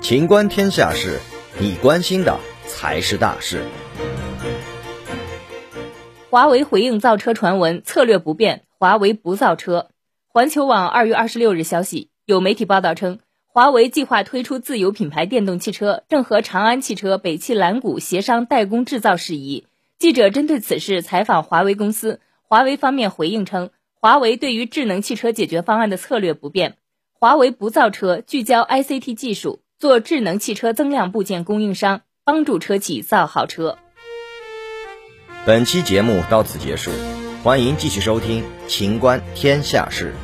情观天下事，你关心的才是大事。华为回应造车传闻，策略不变，华为不造车。环球网二月二十六日消息，有媒体报道称，华为计划推出自有品牌电动汽车，正和长安汽车、北汽蓝谷协商代工制造事宜。记者针对此事采访华为公司，华为方面回应称，华为对于智能汽车解决方案的策略不变，华为不造车，聚焦 ICT 技术，做智能汽车增量部件供应商，帮助车企造好车。本期节目到此结束，欢迎继续收听《秦观天下事》。